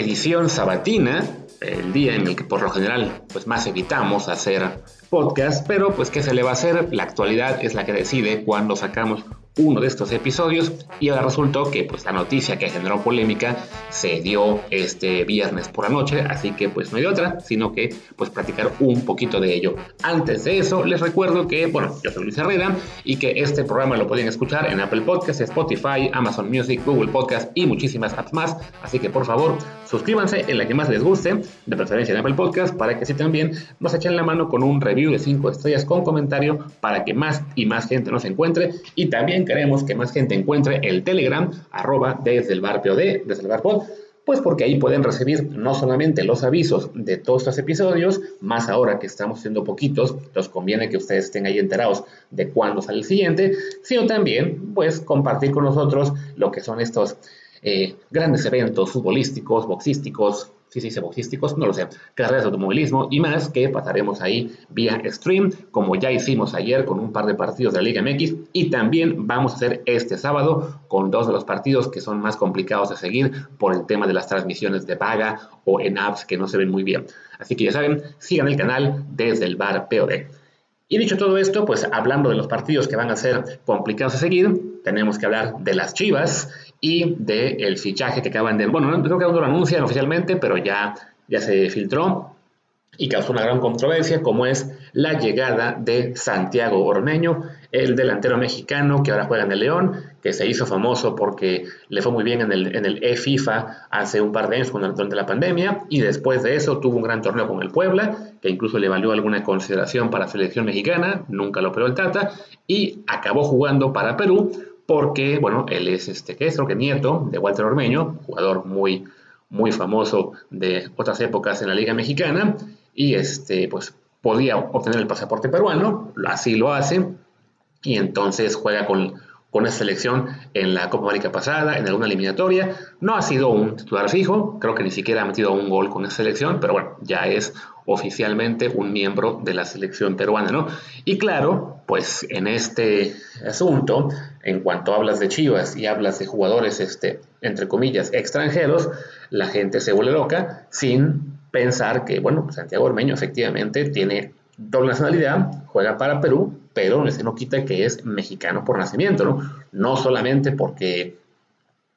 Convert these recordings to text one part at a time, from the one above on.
edición sabatina, el día en el que por lo general pues más evitamos hacer podcast, pero pues qué se le va a hacer, la actualidad es la que decide cuando sacamos uno de estos episodios y ahora resultó que pues la noticia que generó polémica se dio este viernes por la noche, así que pues no hay otra, sino que pues platicar un poquito de ello. Antes de eso, les recuerdo que, bueno, yo soy Luis Herrera y que este programa lo pueden escuchar en Apple Podcasts, Spotify, Amazon Music, Google Podcasts y muchísimas apps más, así que por favor suscríbanse en la que más les guste, de preferencia en Apple Podcasts, para que así también nos echen la mano con un review de 5 estrellas con comentario para que más y más gente nos encuentre y también queremos que más gente encuentre el Telegram, arroba desde el bar POD, desde el bar pues porque ahí pueden recibir no solamente los avisos de todos estos episodios, más ahora que estamos siendo poquitos, nos conviene que ustedes estén ahí enterados de cuándo sale el siguiente, sino también pues compartir con nosotros lo que son estos eh, grandes eventos futbolísticos, boxísticos, sí, sí, boxísticos, no lo sé, carreras de automovilismo y más que pasaremos ahí vía stream, como ya hicimos ayer con un par de partidos de la Liga MX y también vamos a hacer este sábado con dos de los partidos que son más complicados de seguir por el tema de las transmisiones de paga o en apps que no se ven muy bien. Así que ya saben, sigan el canal desde el bar POD. Y dicho todo esto, pues hablando de los partidos que van a ser complicados de seguir, tenemos que hablar de las Chivas y del fichaje que acaban de... Bueno, no creo que aún no lo anuncian oficialmente, pero ya, ya se filtró y causó una gran controversia, como es la llegada de Santiago Ormeño, el delantero mexicano que ahora juega en el León, que se hizo famoso porque le fue muy bien en el, en el e-FIFA hace un par de años durante la pandemia, y después de eso tuvo un gran torneo con el Puebla, que incluso le valió alguna consideración para la selección mexicana, nunca lo operó el Tata, y acabó jugando para Perú, porque, bueno, él es este, que es, creo que nieto de Walter Ormeño, jugador muy, muy famoso de otras épocas en la Liga Mexicana, y este, pues podía obtener el pasaporte peruano, así lo hace, y entonces juega con, con esa selección en la Copa América pasada, en alguna eliminatoria. No ha sido un titular fijo, creo que ni siquiera ha metido un gol con esa selección, pero bueno, ya es oficialmente un miembro de la selección peruana, ¿no? Y claro, pues en este asunto, en cuanto hablas de Chivas y hablas de jugadores, este, entre comillas, extranjeros, la gente se vuelve loca sin pensar que, bueno, Santiago Ormeño efectivamente tiene doble nacionalidad, juega para Perú, pero eso no quita que es mexicano por nacimiento, ¿no? No solamente porque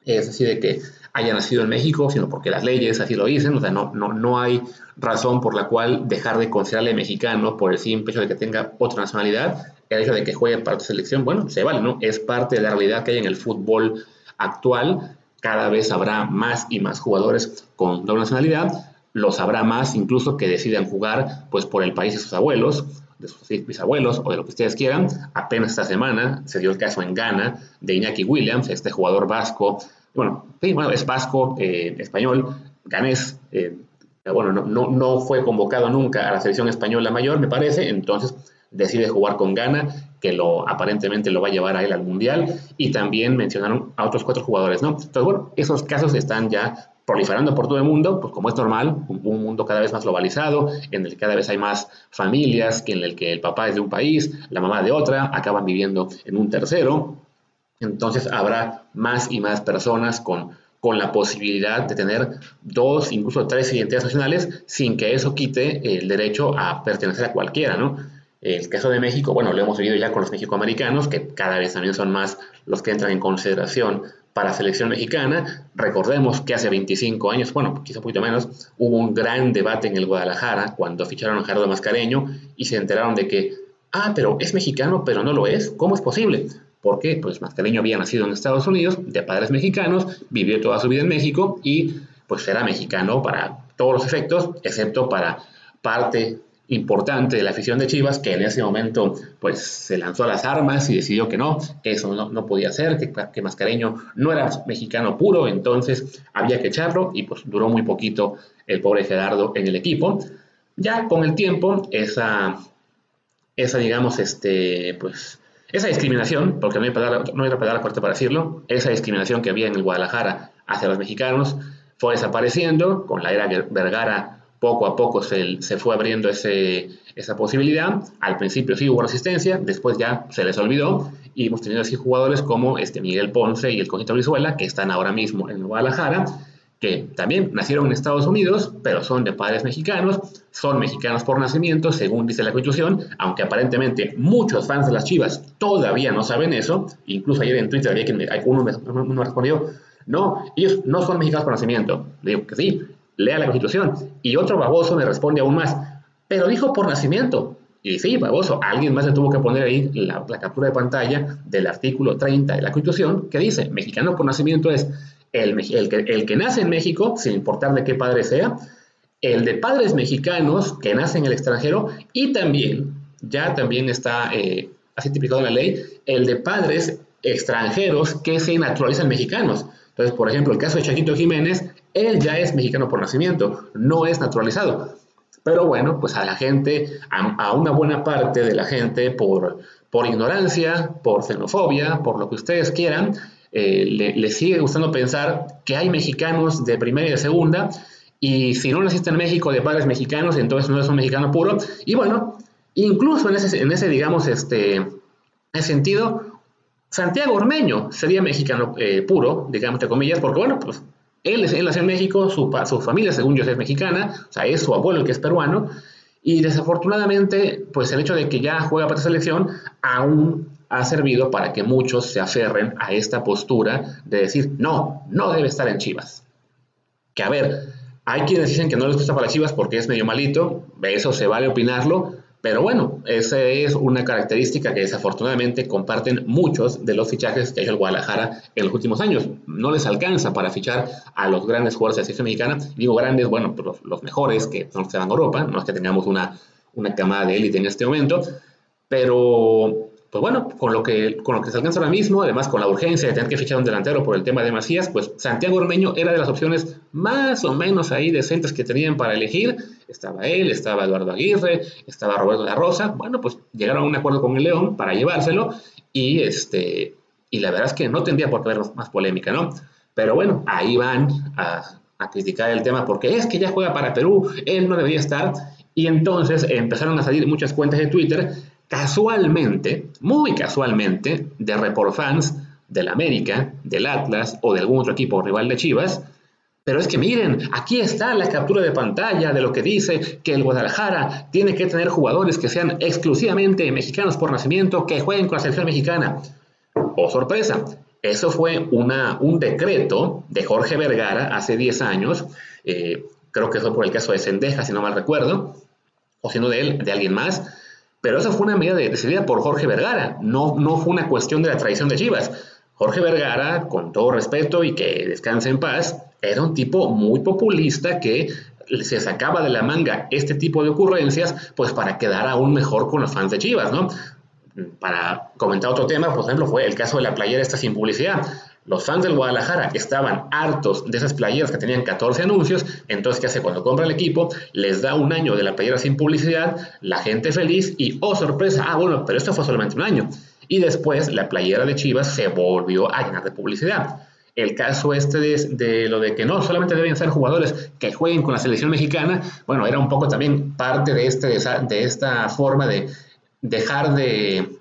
es así de que haya nacido en México, sino porque las leyes así lo dicen, o sea, no, no, no hay razón por la cual dejar de considerarle mexicano por el simple hecho de que tenga otra nacionalidad, el hecho de que juegue para tu selección, bueno, se vale, ¿no? Es parte de la realidad que hay en el fútbol actual, cada vez habrá más y más jugadores con doble nacionalidad, los habrá más incluso que decidan jugar pues por el país de sus abuelos, de sus bisabuelos o de lo que ustedes quieran. Apenas esta semana se dio el caso en Ghana de Iñaki Williams, este jugador vasco, bueno, bueno es vasco, eh, español, ganés, eh, bueno, no, no, no, fue convocado nunca a la selección española mayor, me parece, entonces decide jugar con Ghana, que lo aparentemente lo va a llevar a él al Mundial, y también mencionaron a otros cuatro jugadores, ¿no? Entonces, bueno, esos casos están ya proliferando por todo el mundo, pues como es normal, un, mundo cada vez más globalizado, en el que cada vez hay más familias, que en el que el papá es de un país, la mamá de otra, acaban viviendo en un tercero, entonces habrá más y más personas con, con la posibilidad de tener dos, incluso tres identidades nacionales, sin que eso quite el derecho a pertenecer a cualquiera, ¿no? El caso de México, bueno, lo hemos vivido ya con los mexicoamericanos, que cada vez también son más los que entran en consideración para la selección mexicana. Recordemos que hace 25 años, bueno, quizá un poquito menos, hubo un gran debate en el Guadalajara cuando ficharon a Gerardo Mascareño y se enteraron de que, ah, pero es mexicano, pero no lo es. ¿Cómo es posible? Porque pues Mascareño había nacido en Estados Unidos, de padres mexicanos, vivió toda su vida en México y pues era mexicano para todos los efectos, excepto para parte importante de la afición de Chivas que en ese momento pues se lanzó a las armas y decidió que no, que eso no, podía ser, que, que, Mascareño no era mexicano puro, entonces había que echarlo y pues duró muy poquito el pobre Gerardo en el equipo. Ya con el tiempo, esa, esa digamos, este, pues, esa discriminación, porque no hay, palabra, no hay palabra para decirlo, esa discriminación que había en el Guadalajara hacia los mexicanos fue desapareciendo con la era Vergara poco a poco se, fue abriendo ese, esa posibilidad. Al principio sí hubo resistencia, después ya se les olvidó y hemos tenido así jugadores como este Miguel Ponce y el Conito Brizuela, que están ahora mismo en Guadalajara, que también nacieron en Estados Unidos, pero son de padres mexicanos, son mexicanos por nacimiento, según dice la Constitución, aunque aparentemente muchos fans de las Chivas todavía no saben eso, incluso ayer en Twitter había quien, uno me, uno respondió, no, ellos no son mexicanos por nacimiento. Le digo que sí, lea la Constitución. Y otro baboso me responde aún más, pero dijo por nacimiento. Y sí, baboso, alguien más le tuvo que poner ahí la, captura de pantalla del artículo 30 de la Constitución que dice, mexicano por nacimiento es el, que, el que nace en México, sin importar de qué padre sea, el de padres mexicanos que nacen en el extranjero y también, ya también está eh, así tipicado en la ley, el de padres extranjeros que se naturalizan mexicanos. Entonces, por ejemplo, el caso de Chaquito Jiménez, él ya es mexicano por nacimiento, no es naturalizado. Pero bueno, pues a la gente, a, una buena parte de la gente, por, por ignorancia, por xenofobia, por lo que ustedes quieran, eh, le, sigue gustando pensar que hay mexicanos de primera y de segunda, y si no naciste en México de padres mexicanos, entonces no eres un mexicano puro. Y bueno, incluso en ese, en ese digamos, este, sentido, Santiago Ormeño sería mexicano eh, puro, digamos, entre comillas, porque bueno, pues él, él nació en México, su, su familia, según yo, es mexicana, o sea, es su abuelo el que es peruano, y desafortunadamente, pues el hecho de que ya juega para esa selección aún ha servido para que muchos se aferren a esta postura de decir, no, no debe estar en Chivas. Que a ver, hay quienes dicen que no les gusta para Chivas porque es medio malito, eso se vale opinarlo, pero bueno, esa es una característica que desafortunadamente comparten muchos de los fichajes que ha hecho el Guadalajara en los últimos años. No les alcanza para fichar a los grandes jugadores de la selección mexicana. Digo grandes, bueno, los, mejores que los que van a Europa. No es que tengamos una, una camada de élite en este momento, pero pues bueno, con lo, que, con lo que se alcanza ahora mismo, además con la urgencia de tener que fichar un delantero por el tema de Macías, pues Santiago Ormeño era de las opciones más o menos ahí decentes que tenían para elegir. Estaba él, estaba Eduardo Aguirre, estaba Roberto la Rosa. Bueno, pues llegaron a un acuerdo con el León para llevárselo y, este, y la verdad es que no tendría por qué haber más polémica, ¿no? Pero bueno, ahí van a, a criticar el tema porque es que ya juega para Perú, él no debería estar. Y entonces empezaron a salir muchas cuentas de Twitter casualmente, muy casualmente, de report fans del América, del Atlas o de algún otro equipo rival de Chivas. Pero es que miren, aquí está la captura de pantalla de lo que dice que el Guadalajara tiene que tener jugadores que sean exclusivamente mexicanos por nacimiento, que jueguen con la selección mexicana. Oh, sorpresa, eso fue un decreto de Jorge Vergara hace 10 años, eh, creo que fue por el caso de Sendeja, si no mal recuerdo, o siendo de él, de alguien más, pero esa fue una medida decidida por Jorge Vergara, no, no fue una cuestión de la tradición de Chivas. Jorge Vergara, con todo respeto y que descanse en paz, era un tipo muy populista que se sacaba de la manga este tipo de ocurrencias, pues para quedar aún mejor con los fans de Chivas, ¿no? Para comentar otro tema, por ejemplo, fue el caso de la playera esta sin publicidad. Los fans del Guadalajara estaban hartos de esas playeras que tenían 14 anuncios, entonces ¿qué hace? Cuando compra el equipo, les da un año de la playera sin publicidad, la gente feliz y, oh sorpresa, ah bueno, pero esto fue solamente un año. Y después la playera de Chivas se volvió a llenar de publicidad. El caso este de, lo de que no solamente deben ser jugadores que jueguen con la selección mexicana, bueno, era un poco también parte de, este, de esta forma de dejar de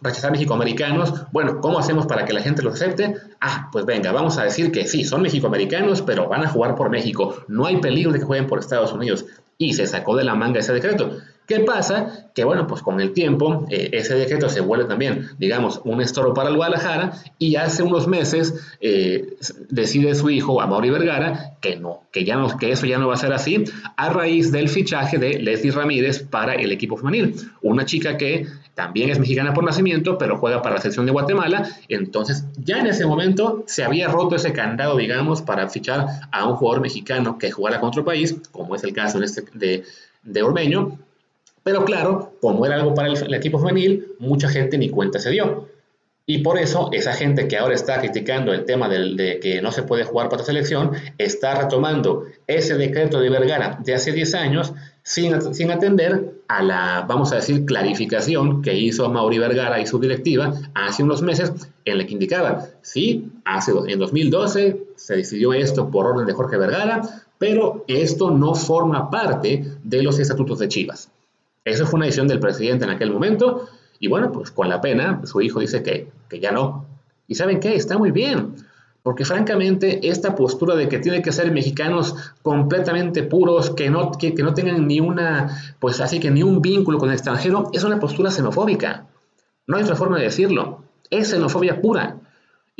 rechazar mexicoamericanos. Bueno, ¿cómo hacemos para que la gente los acepte? Ah, pues venga, vamos a decir que sí, son mexicoamericanos, pero van a jugar por México. No hay peligro de que jueguen por Estados Unidos. Y se sacó de la manga ese decreto. ¿Qué pasa? Que bueno, pues con el tiempo eh, ese decreto se vuelve también, digamos, un estorbo para el Guadalajara y hace unos meses eh, decide su hijo, Amaury Vergara, que no, que ya no, que eso ya no va a ser así, a raíz del fichaje de Leslie Ramírez para el equipo femenil, una chica que también es mexicana por nacimiento, pero juega para la selección de Guatemala, entonces ya en ese momento se había roto ese candado, digamos, para fichar a un jugador mexicano que jugara contra otro país, como es el caso este de, de Ormeño, pero claro, como era algo para el, equipo femenil, mucha gente ni cuenta se dio. Y por eso esa gente que ahora está criticando el tema de que no se puede jugar para la selección, está retomando ese decreto de Vergara de hace 10 años sin, sin, atender a la, vamos a decir, clarificación que hizo Mauri Vergara y su directiva hace unos meses en la que indicaba, sí, hace, en 2012 se decidió esto por orden de Jorge Vergara, pero esto no forma parte de los estatutos de Chivas. Esa fue una decisión del presidente en aquel momento y bueno, pues con la pena, su hijo dice que, que ya no. ¿Y saben qué? Está muy bien. Porque francamente, esta postura de que tiene que ser mexicanos completamente puros, que no, que, no tengan ni una, pues así que ni un vínculo con el extranjero, es una postura xenofóbica. No hay otra forma de decirlo. Es xenofobia pura.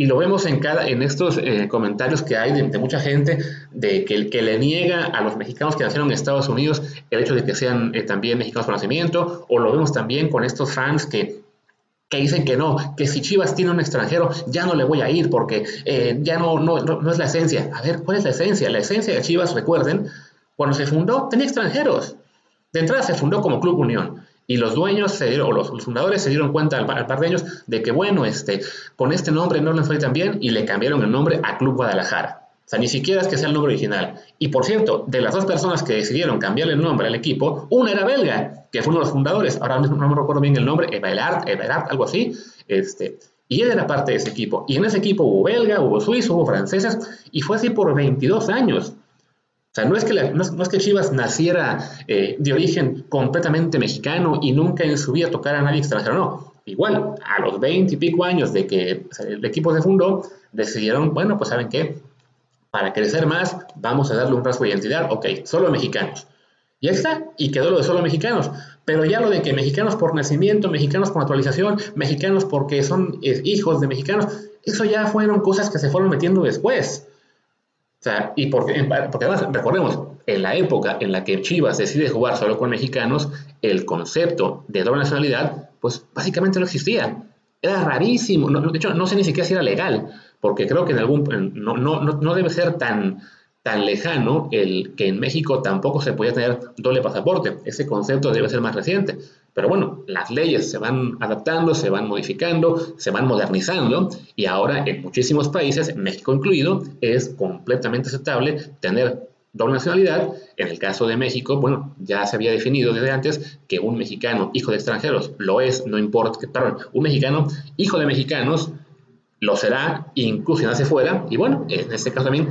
Y lo vemos en, cada, en estos eh, comentarios que hay de, mucha gente de que, que le niega a los mexicanos que nacieron en Estados Unidos el hecho de que sean eh, también mexicanos por nacimiento, o lo vemos también con estos fans que que dicen que no, que si Chivas tiene un extranjero, ya no le voy a ir porque eh, ya no, no, no, es la esencia. A ver, ¿cuál es la esencia? La esencia de Chivas, recuerden, cuando se fundó tenía extranjeros. De entrada se fundó como Club Unión. Y los dueños o los, fundadores se dieron cuenta al, par de años de que, bueno, este, con este nombre no les fue tan bien y le cambiaron el nombre a Club Guadalajara. O sea, ni siquiera es que sea el nombre original. Y por cierto, de las dos personas que decidieron cambiarle el nombre al equipo, una era belga, que fue uno de los fundadores, ahora mismo no me recuerdo bien el nombre, Eberhard, Eberhard, algo así, este, y él era parte de ese equipo. Y en ese equipo hubo belga, hubo suizo, hubo franceses, y fue así por 22 años. O sea, no es que, no, es, que Chivas naciera eh, de origen completamente mexicano y nunca en su vida tocara a nadie extranjero, no. Igual, a los 20 y pico años de que el equipo se fundó, decidieron, bueno, pues saben qué, para crecer más, vamos a darle un rasgo de identidad. Ok, solo mexicanos. Y ahí está, y quedó lo de solo mexicanos. Pero ya lo de que mexicanos por nacimiento, mexicanos por naturalización, mexicanos porque son eh, hijos de mexicanos, eso ya fueron cosas que se fueron metiendo después. Y porque, porque además, recordemos, en la época en la que Chivas decide jugar solo con mexicanos, el concepto de doble nacionalidad, pues básicamente no existía. Era rarísimo, de hecho, no sé ni siquiera si era legal porque creo que en algún, no, no, no debe ser tan, tan lejano el que en México tampoco se podía tener doble pasaporte. Ese concepto debe ser más reciente. Pero bueno, las leyes se van adaptando, se van modificando, se van modernizando y ahora en muchísimos países, México incluido, es completamente aceptable tener doble nacionalidad. En el caso de México, bueno, ya se había definido desde antes que un mexicano hijo de extranjeros lo es, no importa, perdón, un mexicano hijo de mexicanos lo será incluso si nace fuera. Y bueno, en este caso también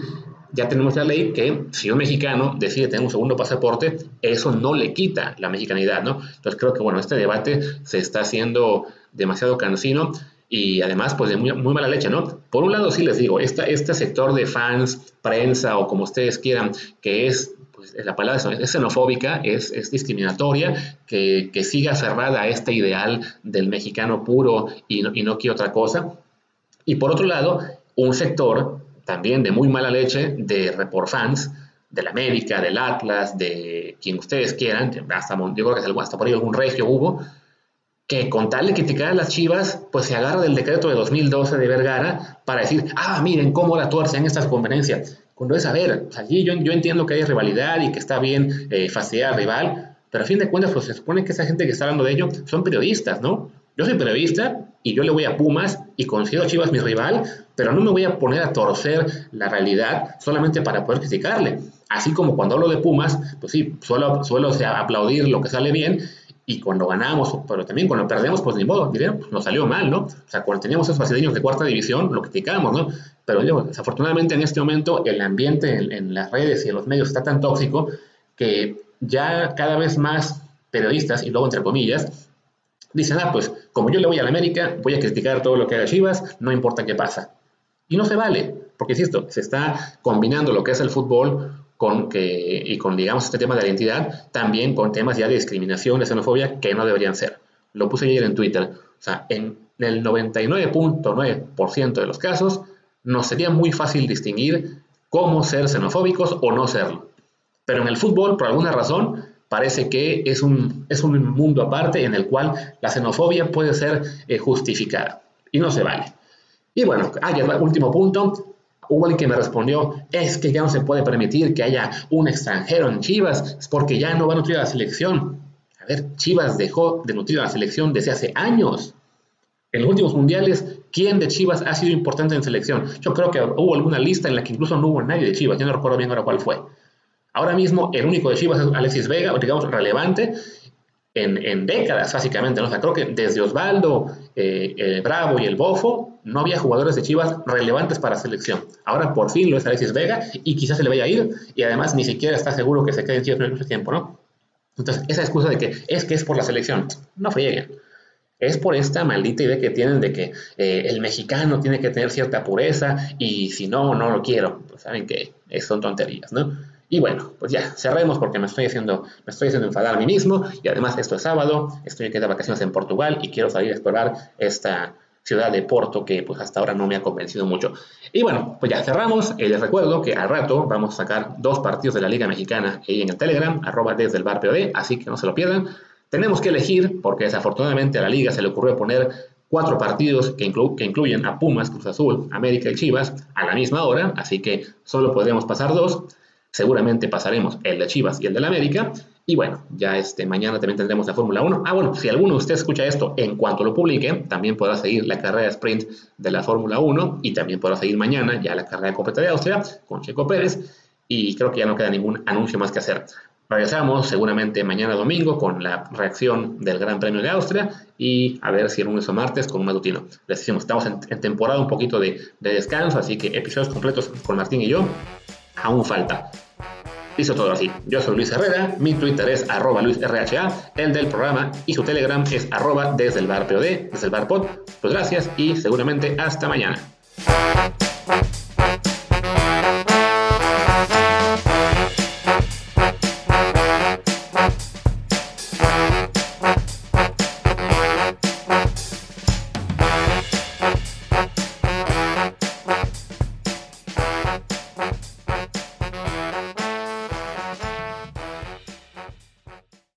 ya tenemos la ley que si un mexicano decide tener un segundo pasaporte, eso no le quita la mexicanidad, ¿no? Entonces creo que, bueno, este debate se está haciendo demasiado cansino y además, pues de muy, mala leche, ¿no? Por un lado, sí les digo, este sector de fans, prensa o como ustedes quieran, que es pues, la palabra es xenofóbica, es, es discriminatoria, que, que, siga cerrada a este ideal del mexicano puro y no, y no quiere otra cosa, y por otro lado, un sector también de muy mala leche de report fans, de la América, del Atlas, de quien ustedes quieran, hasta, yo creo que hasta por ahí algún regio hubo, que con tal de criticar a las chivas, pues se agarra del decreto de 2012 de Vergara para decir, ah, miren cómo la tuercen estas conveniencias. Cuando es, a ver, allí yo, yo entiendo que hay rivalidad y que está bien eh, fastidiar al rival, pero a fin de cuentas, pues se supone que esa gente que está hablando de ello son periodistas, ¿no? Yo soy periodista y yo le voy a Pumas y considero a Chivas mi rival, pero no me voy a poner a torcer la realidad solamente para poder criticarle. Así como cuando hablo de Pumas, pues sí, suelo, suelo aplaudir lo que sale bien y cuando ganamos, pero también cuando perdemos, pues ni modo, diré, pues nos salió mal, ¿no? O sea, cuando teníamos esos brasileños de cuarta división, lo criticamos, ¿no? Pero desafortunadamente en este momento el ambiente en, en las redes y en los medios está tan tóxico que ya cada vez más periodistas, y luego entre comillas, dicen, ah, pues como yo le voy a la América, voy a criticar todo lo que haga Chivas, no importa qué pasa. Y no se vale, porque insisto, se está combinando lo que es el fútbol con que, y con, digamos, este tema de la identidad, también con temas ya de discriminación, de xenofobia, que no deberían ser. Lo puse ayer en Twitter. O sea, en el 99.9% de los casos, nos sería muy fácil distinguir cómo ser xenofóbicos o no serlo. Pero en el fútbol, por alguna razón, parece que es un, es un mundo aparte en el cual la xenofobia puede ser eh, justificada y no se vale. Y bueno, ah, último punto. Hubo alguien que me respondió, es que ya no se puede permitir que haya un extranjero en Chivas, es porque ya no va a nutrir a la selección. A ver, Chivas dejó de nutrir a la selección desde hace años. En los últimos mundiales, ¿quién de Chivas ha sido importante en selección? Yo creo que hubo alguna lista en la que incluso no hubo nadie de Chivas, yo no recuerdo bien ahora cuál fue. Ahora mismo el único de Chivas es Alexis Vega, digamos relevante en, décadas básicamente. ¿no? O sea, creo que desde Osvaldo, eh, el Bravo y el Bofo no había jugadores de Chivas relevantes para selección. Ahora por fin lo es Alexis Vega y quizás se le vaya a ir y además ni siquiera está seguro que se quede en Chivas en mucho tiempo, ¿no? Entonces, esa excusa de que es que es por la selección, no frieguen. Es por esta maldita idea que tienen de que eh, el mexicano tiene que tener cierta pureza y si no, no lo quiero. Pues saben que son tonterías, ¿no? Y bueno, pues ya, cerremos porque me estoy haciendo, me estoy haciendo enfadar a mí mismo y además esto es sábado, estoy aquí de vacaciones en Portugal y quiero salir a explorar esta ciudad de Porto que pues hasta ahora no me ha convencido mucho. Y bueno, pues ya cerramos. y les recuerdo que al rato vamos a sacar dos partidos de la Liga Mexicana ahí en el Telegram, arroba desde el bar POD, así que no se lo pierdan. Tenemos que elegir, porque desafortunadamente a la liga se le ocurrió poner cuatro partidos que, que, incluyen a Pumas, Cruz Azul, América y Chivas a la misma hora, así que solo podremos pasar dos. Seguramente pasaremos el de Chivas y el de la América. Y bueno, ya este, mañana también tendremos la Fórmula 1. Ah, bueno, si alguno de ustedes escucha esto en cuanto lo publique, también podrá seguir la carrera sprint de la Fórmula 1 y también podrá seguir mañana ya la carrera completa de Austria con Checo Pérez. Y creo que ya no queda ningún anuncio más que hacer. Regresamos seguramente mañana domingo con la reacción del Gran Premio de Austria y a ver si el lunes o martes con un matutino. Les decimos, estamos en, temporada un poquito de, descanso, así que episodios completos con Martín y yo aún falta. Hizo todo así. Yo soy Luis Herrera, mi Twitter es arroba LuisRHA, el del programa y su Telegram es arroba desde el bar desde el bar pod. Pues gracias y seguramente hasta mañana.